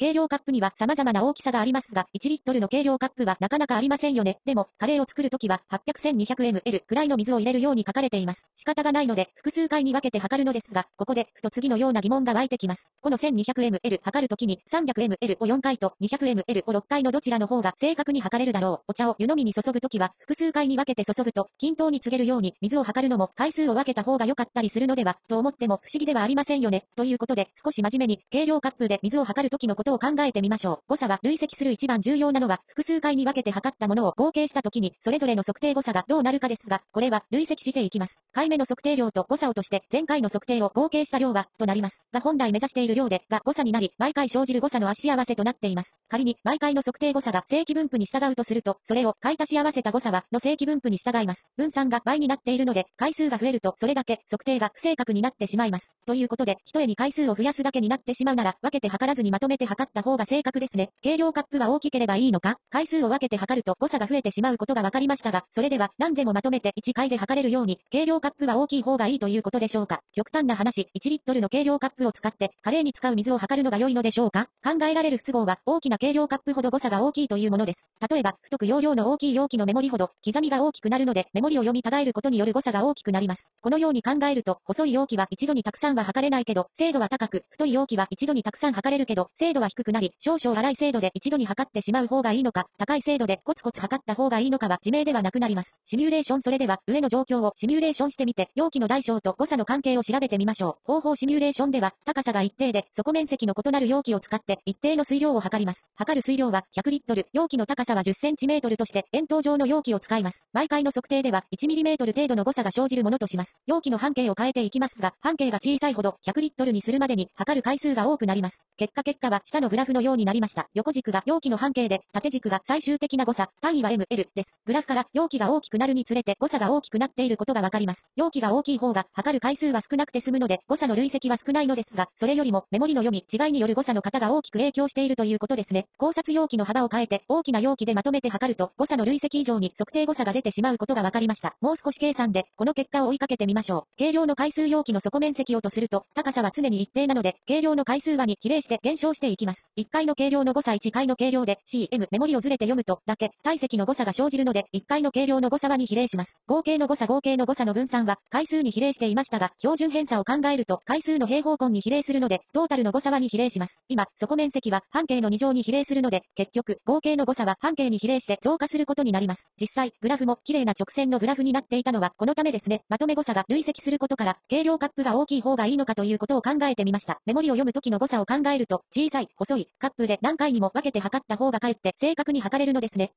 軽量カップには様々な大きさがありますが、1リットルの軽量カップはなかなかありませんよね。でも、カレーを作るときは、800-1200ml くらいの水を入れるように書かれています。仕方がないので、複数回に分けて測るのですが、ここで、ふと次のような疑問が湧いてきます。この 1200ml 測るときに、300ml を4回と 200ml を6回のどちらの方が正確に測れるだろう。お茶を湯飲みに注ぐときは、複数回に分けて注ぐと、均等に告げるように、水を測るのも、回数を分けた方が良かったりするのでは、と思っても不思議ではありませんよね。ということで、少し真面目に、軽量カップで水を測るときのことを考えてみましょう。誤差は累積する一番重要なのは、複数回に分けて測ったものを合計したときに、それぞれの測定誤差がどうなるかですが、これは累積していきます。回目の測定量と誤差をとして、前回の測定を合計した量は、となります。が本来目指している量で、が誤差になり、毎回生じる誤差の足合わせとなっています。仮に、毎回の測定誤差が正規分布に従うとすると、それを買い足し合わせた誤差は、の正規分布に従います。分散が倍になっているので、回数が増えると、それだけ測定が不正確になってしまいます。ということで、一重に回数を増やすだけになってしまうなら、分けて測らずにまとめて測測った方が正確ですね。軽量カップは大きければいいのか？回数を分けて測ると誤差が増えてしまうことが分かりましたが、それでは何でもまとめて1回で測れるように、軽量カップは大きい方がいいということでしょうか？極端な話、1リットルの軽量カップを使って、カレーに使う水を測るのが良いのでしょうか？考えられる不都合は、大きな軽量カップほど誤差が大きいというものです。例えば、太く容量の大きい容器のメモリほど、刻みが大きくなるので、メモリを読み違えることによる誤差が大きくなります。このように考えると、細い容器は一度にたくさんは測れないけど、精度は高く、太い容器は一度にたくさん測れるけど、精度は低くなり、少々粗い精度で一度に測ってしまう方がいいのか、高い精度でコツコツ測った方がいいのかは自明ではなくなります。シミュレーションそれでは、上の状況をシミュレーションしてみて、容器の大小と誤差の関係を調べてみましょう。方法シミュレーションでは、高さが一定で、底面積の異なる容器を使って、一定の水量を測ります。測る水量は100リットル、容器の高さは10センチメートルとして、円筒状の容器を使います。毎回の測定では、1ミリメートル程度の誤差が生じるものとします。容器の半径を変えていきますが、半径が小さいほど、100リットルにするまでに、測る回数が多くなります。結果結果は、下のグラフのようになりました。横軸が容器の半径で、縦軸が最終的な誤差、単位は ml です。グラフから容器が大きくなるにつれて誤差が大きくなっていることがわかります。容器が大きい方が測る回数は少なくて済むので誤差の累積は少ないのですが、それよりもメモリの読み違いによる誤差の型が大きく影響しているということですね。考察容器の幅を変えて大きな容器でまとめて測ると誤差の累積以上に測定誤差が出てしまうことがわかりました。もう少し計算でこの結果を追いかけてみましょう。軽量の回数容器の底面積をとすると高さは常に一定なので軽量の回数はに比例して減少していきます。1回の軽量の誤差1回の軽量で CM メモリをずれて読むとだけ体積の誤差が生じるので1回の軽量の誤差はに比例します。合計の誤差合計の誤差の分散は回数に比例していましたが、標準偏差を考えると回数の平方根に比例するので、トータルの誤差はに比例します。今、底面積は半径の2乗に比例するので、結局、合計の誤差は半径に比例して増加することになります。実際、グラフも綺麗な直線のグラフになっていたのはこのためですね。まとめ誤差が累積することから、軽量カップが大きい方がいいのかということを考えてみました。メモリを読む時の誤差を考えると、小さい、細い、カップで何回にも分けて測った方がかえって正確に測れるのですね。